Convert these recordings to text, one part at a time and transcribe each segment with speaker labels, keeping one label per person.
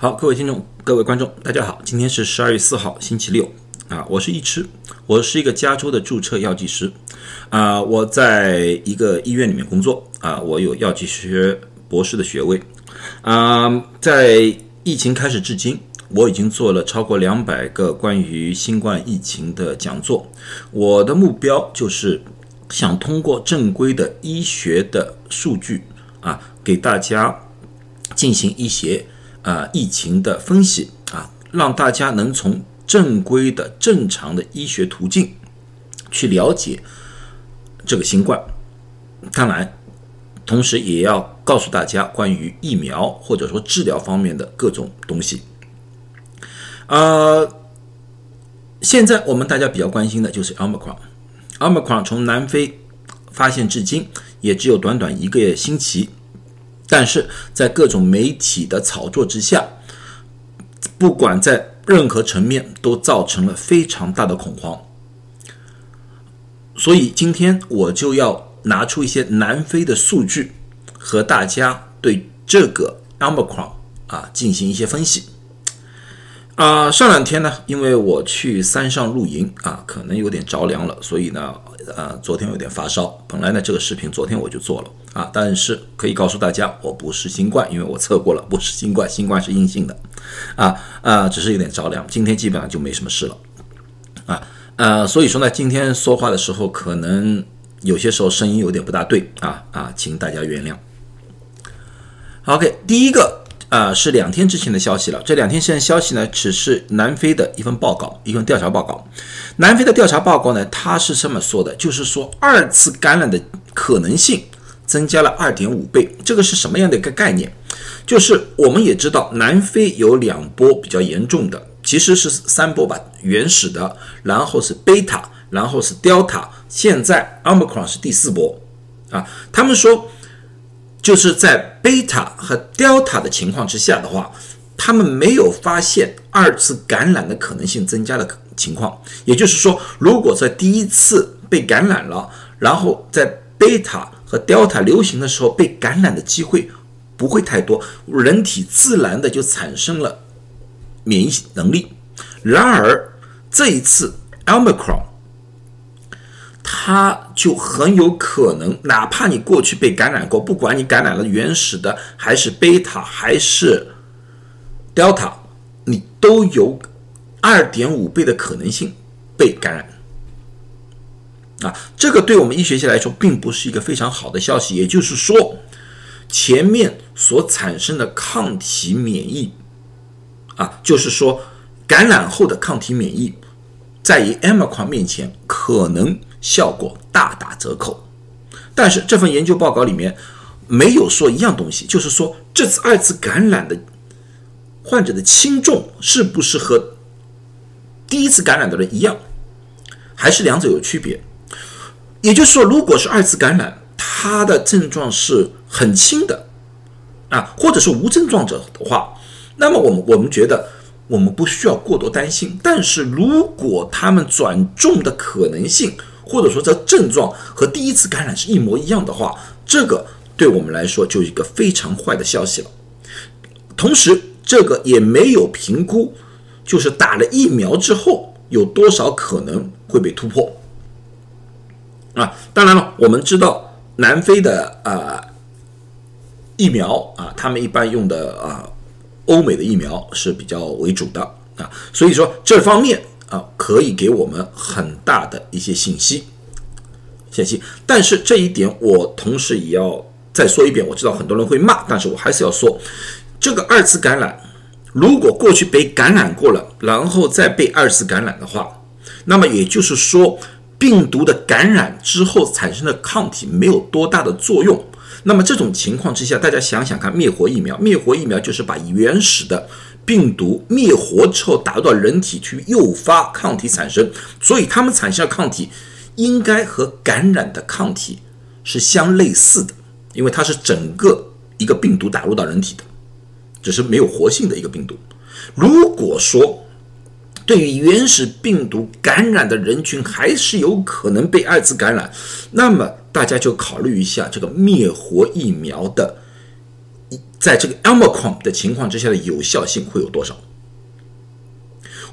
Speaker 1: 好，各位听众、各位观众，大家好，今天是十二月四号，星期六。啊，我是易吃，我是一个加州的注册药剂师。啊，我在一个医院里面工作啊，我有药剂学博士的学位。啊，在疫情开始至今，我已经做了超过两百个关于新冠疫情的讲座，我的目标就是想通过正规的医学的数据啊，给大家进行一些。啊，疫情的分析啊，让大家能从正规的、正常的医学途径去了解这个新冠。当然，同时也要告诉大家关于疫苗或者说治疗方面的各种东西。呃，现在我们大家比较关心的就是 Omicron。Omicron 从南非发现至今，也只有短短一个星期。但是在各种媒体的炒作之下，不管在任何层面，都造成了非常大的恐慌。所以今天我就要拿出一些南非的数据，和大家对这个 Omicron 啊进行一些分析。啊，上两天呢，因为我去山上露营啊，可能有点着凉了，所以呢。呃，昨天有点发烧，本来呢这个视频昨天我就做了啊，但是可以告诉大家，我不是新冠，因为我测过了，不是新冠，新冠是阴性的，啊啊，只是有点着凉，今天基本上就没什么事了，啊呃，所以说呢，今天说话的时候可能有些时候声音有点不大对啊啊，请大家原谅。OK，第一个。啊，是两天之前的消息了。这两天现在消息呢，只是南非的一份报告，一份调查报告。南非的调查报告呢，它是这么说的，就是说二次感染的可能性增加了二点五倍。这个是什么样的一个概念？就是我们也知道，南非有两波比较严重的，其实是三波吧，原始的，然后是贝塔，然后是 Delta，现在 Omicron 是第四波。啊，他们说。就是在贝塔和 Delta 的情况之下的话，他们没有发现二次感染的可能性增加的情况。也就是说，如果在第一次被感染了，然后在贝塔和 Delta 流行的时候被感染的机会不会太多，人体自然的就产生了免疫能力。然而这一次 Omicron。它就很有可能，哪怕你过去被感染过，不管你感染了原始的还是贝塔还是 Delta，你都有二点五倍的可能性被感染。啊，这个对我们医学界来说并不是一个非常好的消息。也就是说，前面所产生的抗体免疫，啊，就是说感染后的抗体免疫，在于 m r 面前可能。效果大打折扣，但是这份研究报告里面没有说一样东西，就是说这次二次感染的患者的轻重是不是和第一次感染的人一样，还是两者有区别？也就是说，如果是二次感染，他的症状是很轻的啊，或者是无症状者的话，那么我们我们觉得我们不需要过多担心。但是如果他们转重的可能性，或者说这症状和第一次感染是一模一样的话，这个对我们来说就一个非常坏的消息了。同时，这个也没有评估，就是打了疫苗之后有多少可能会被突破。啊，当然了，我们知道南非的啊疫苗啊，他们一般用的啊欧美的疫苗是比较为主的啊，所以说这方面。啊，可以给我们很大的一些信息，信息。但是这一点我同时也要再说一遍。我知道很多人会骂，但是我还是要说，这个二次感染，如果过去被感染过了，然后再被二次感染的话，那么也就是说，病毒的感染之后产生的抗体没有多大的作用。那么这种情况之下，大家想想看，灭活疫苗，灭活疫苗就是把原始的。病毒灭活之后打入到人体去诱发抗体产生，所以它们产生的抗体应该和感染的抗体是相类似的，因为它是整个一个病毒打入到人体的，只是没有活性的一个病毒。如果说对于原始病毒感染的人群还是有可能被二次感染，那么大家就考虑一下这个灭活疫苗的在这个 o m i c o n 的情况之下的有效性会有多少？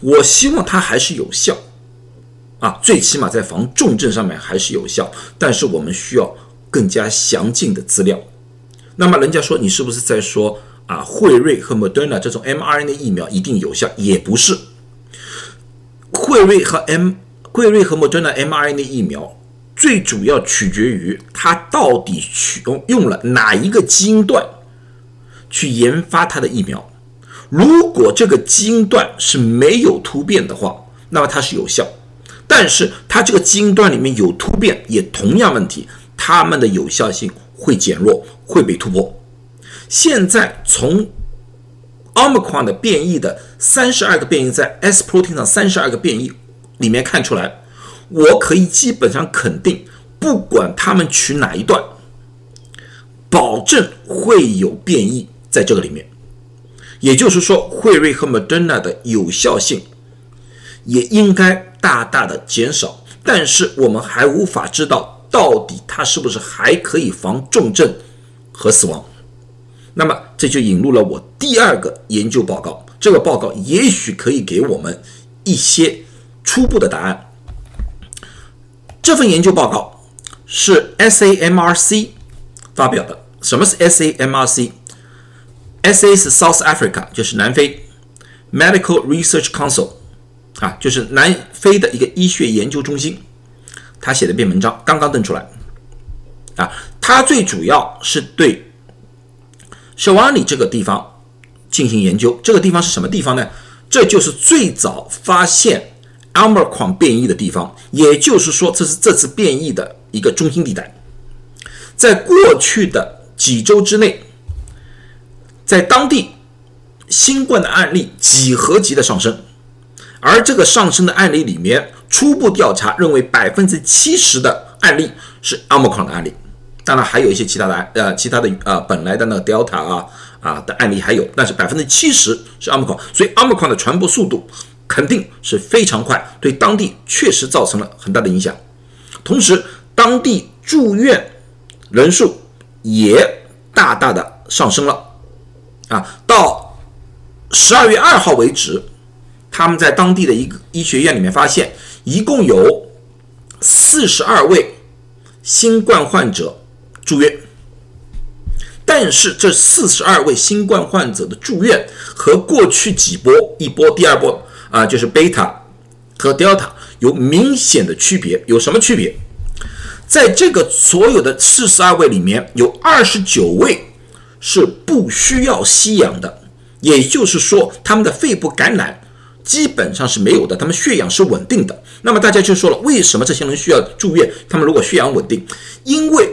Speaker 1: 我希望它还是有效啊，最起码在防重症上面还是有效，但是我们需要更加详尽的资料。那么人家说你是不是在说啊，辉瑞和 Moderna 这种 mRNA 疫苗一定有效？也不是，辉瑞和 M 辉瑞和 Moderna mRNA 疫苗最主要取决于它到底取用用了哪一个基因段去研发它的疫苗。如果这个基因段是没有突变的话，那么它是有效；但是它这个基因段里面有突变，也同样问题，它们的有效性会减弱。会被突破。现在从 Omicron 的变异的三十二个变异在 S protein 上三十二个变异里面看出来，我可以基本上肯定，不管他们取哪一段，保证会有变异在这个里面。也就是说，辉瑞和 Moderna 的有效性也应该大大的减少，但是我们还无法知道到底它是不是还可以防重症。和死亡，那么这就引入了我第二个研究报告。这个报告也许可以给我们一些初步的答案。这份研究报告是 SAMRC 发表的。什么是 SAMRC？SA 是 South Africa，就是南非 Medical Research Council 啊，就是南非的一个医学研究中心。他写的篇文章刚刚登出来啊。他最主要是对小瓦里这个地方进行研究。这个地方是什么地方呢？这就是最早发现阿尔狂变异的地方，也就是说，这是这次变异的一个中心地带。在过去的几周之内，在当地新冠的案例几何级的上升，而这个上升的案例里面，初步调查认为百分之七十的案例是阿尔狂的案例。当然还有一些其他的呃其他的呃本来的那个 Delta 啊啊的案例还有，但是百分之七十是 Omicron，所以 Omicron 的传播速度肯定是非常快，对当地确实造成了很大的影响。同时，当地住院人数也大大的上升了啊，到十二月二号为止，他们在当地的一个医学院里面发现，一共有四十二位新冠患者。住院，但是这四十二位新冠患者的住院和过去几波一波、第二波啊，就是贝塔和德尔塔有明显的区别。有什么区别？在这个所有的四十二位里面，有二十九位是不需要吸氧的，也就是说，他们的肺部感染基本上是没有的，他们血氧是稳定的。那么大家就说了，为什么这些人需要住院？他们如果血氧稳定，因为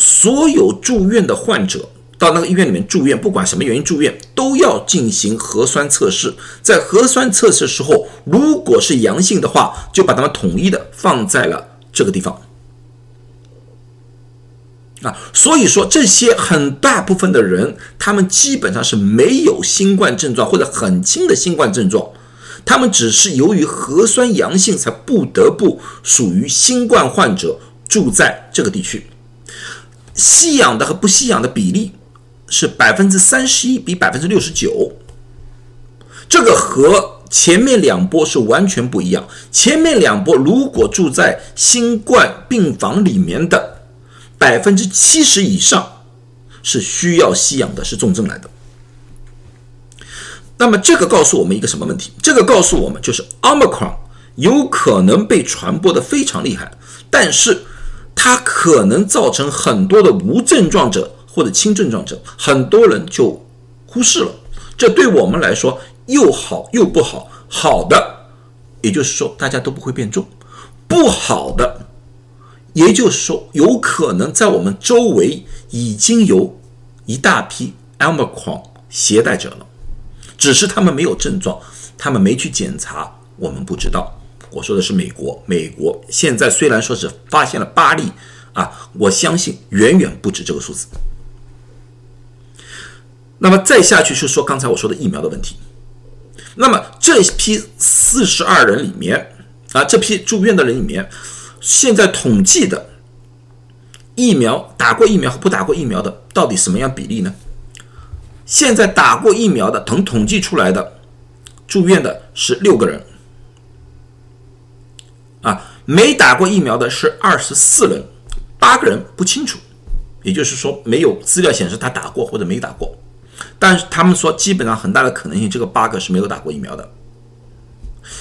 Speaker 1: 所有住院的患者到那个医院里面住院，不管什么原因住院，都要进行核酸测试。在核酸测试时候，如果是阳性的话，就把他们统一的放在了这个地方。啊，所以说这些很大部分的人，他们基本上是没有新冠症状或者很轻的新冠症状，他们只是由于核酸阳性才不得不属于新冠患者住在这个地区。吸氧的和不吸氧的比例是百分之三十一比百分之六十九，这个和前面两波是完全不一样。前面两波如果住在新冠病房里面的百分之七十以上是需要吸氧的，是重症来的。那么这个告诉我们一个什么问题？这个告诉我们就是 Omicron 有可能被传播的非常厉害，但是。它可能造成很多的无症状者或者轻症状者，很多人就忽视了。这对我们来说又好又不好。好的，也就是说大家都不会变重；不好的，也就是说有可能在我们周围已经有一大批 Omicron 携带者了，只是他们没有症状，他们没去检查，我们不知道。我说的是美国，美国现在虽然说是发现了八例啊，我相信远远不止这个数字。那么再下去是说刚才我说的疫苗的问题。那么这批四十二人里面啊，这批住院的人里面，现在统计的疫苗打过疫苗和不打过疫苗的到底什么样比例呢？现在打过疫苗的，统统计出来的住院的是六个人，啊，没打过疫苗的是二十四人，八个人不清楚，也就是说没有资料显示他打过或者没打过，但是他们说基本上很大的可能性，这个八个是没有打过疫苗的。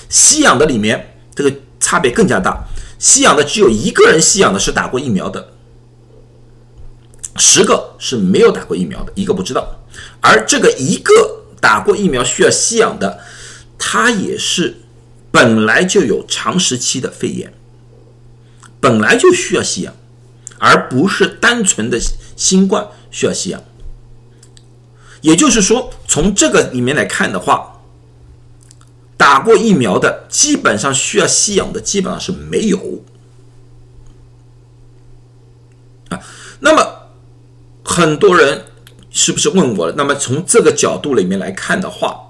Speaker 1: 吸氧的里面这个差别更加大，吸氧的只有一个人吸氧的是打过疫苗的。十个是没有打过疫苗的，一个不知道。而这个一个打过疫苗需要吸氧的，他也是本来就有长时期的肺炎，本来就需要吸氧，而不是单纯的新冠需要吸氧。也就是说，从这个里面来看的话，打过疫苗的基本上需要吸氧的基本上是没有啊。那么。很多人是不是问我了？那么从这个角度里面来看的话，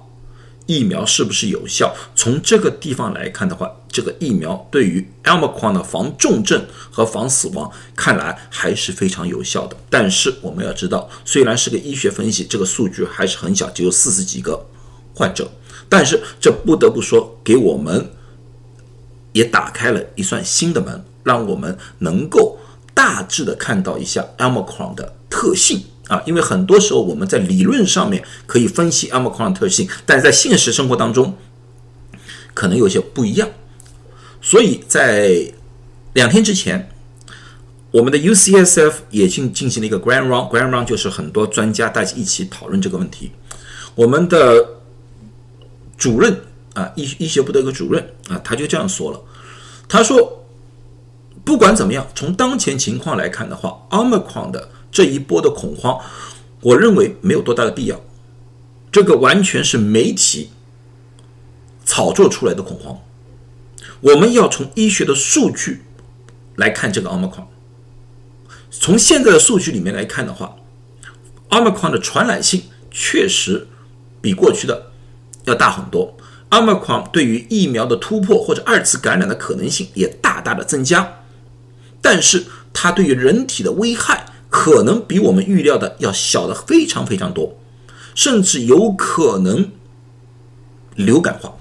Speaker 1: 疫苗是不是有效？从这个地方来看的话，这个疫苗对于 Omicron 的防重症和防死亡，看来还是非常有效的。但是我们要知道，虽然是个医学分析，这个数据还是很小，只有四十几个患者。但是这不得不说，给我们也打开了一扇新的门，让我们能够大致的看到一下 Omicron 的。特性啊，因为很多时候我们在理论上面可以分析 omicron 特性，但是在现实生活当中可能有些不一样。所以在两天之前，我们的 UCSF 也进进行了一个 grand round，grand round 就是很多专家大家一起讨论这个问题。我们的主任啊，医医学部的一个主任啊，他就这样说了，他说，不管怎么样，从当前情况来看的话，omicron 的这一波的恐慌，我认为没有多大的必要。这个完全是媒体炒作出来的恐慌。我们要从医学的数据来看这个奥密克戎。从现在的数据里面来看的话，奥密克戎的传染性确实比过去的要大很多。奥密克戎对于疫苗的突破或者二次感染的可能性也大大的增加，但是它对于人体的危害。可能比我们预料的要小的非常非常多，甚至有可能流感化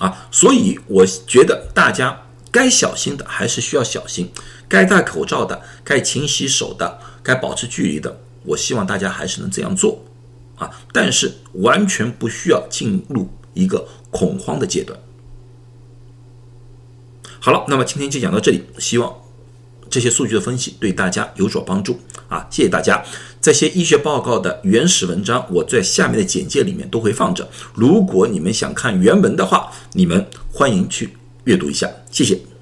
Speaker 1: 啊！所以我觉得大家该小心的还是需要小心，该戴口罩的、该勤洗手的、该保持距离的，我希望大家还是能这样做啊！但是完全不需要进入一个恐慌的阶段。好了，那么今天就讲到这里，希望。这些数据的分析对大家有所帮助啊！谢谢大家。这些医学报告的原始文章，我在下面的简介里面都会放着。如果你们想看原文的话，你们欢迎去阅读一下。谢谢。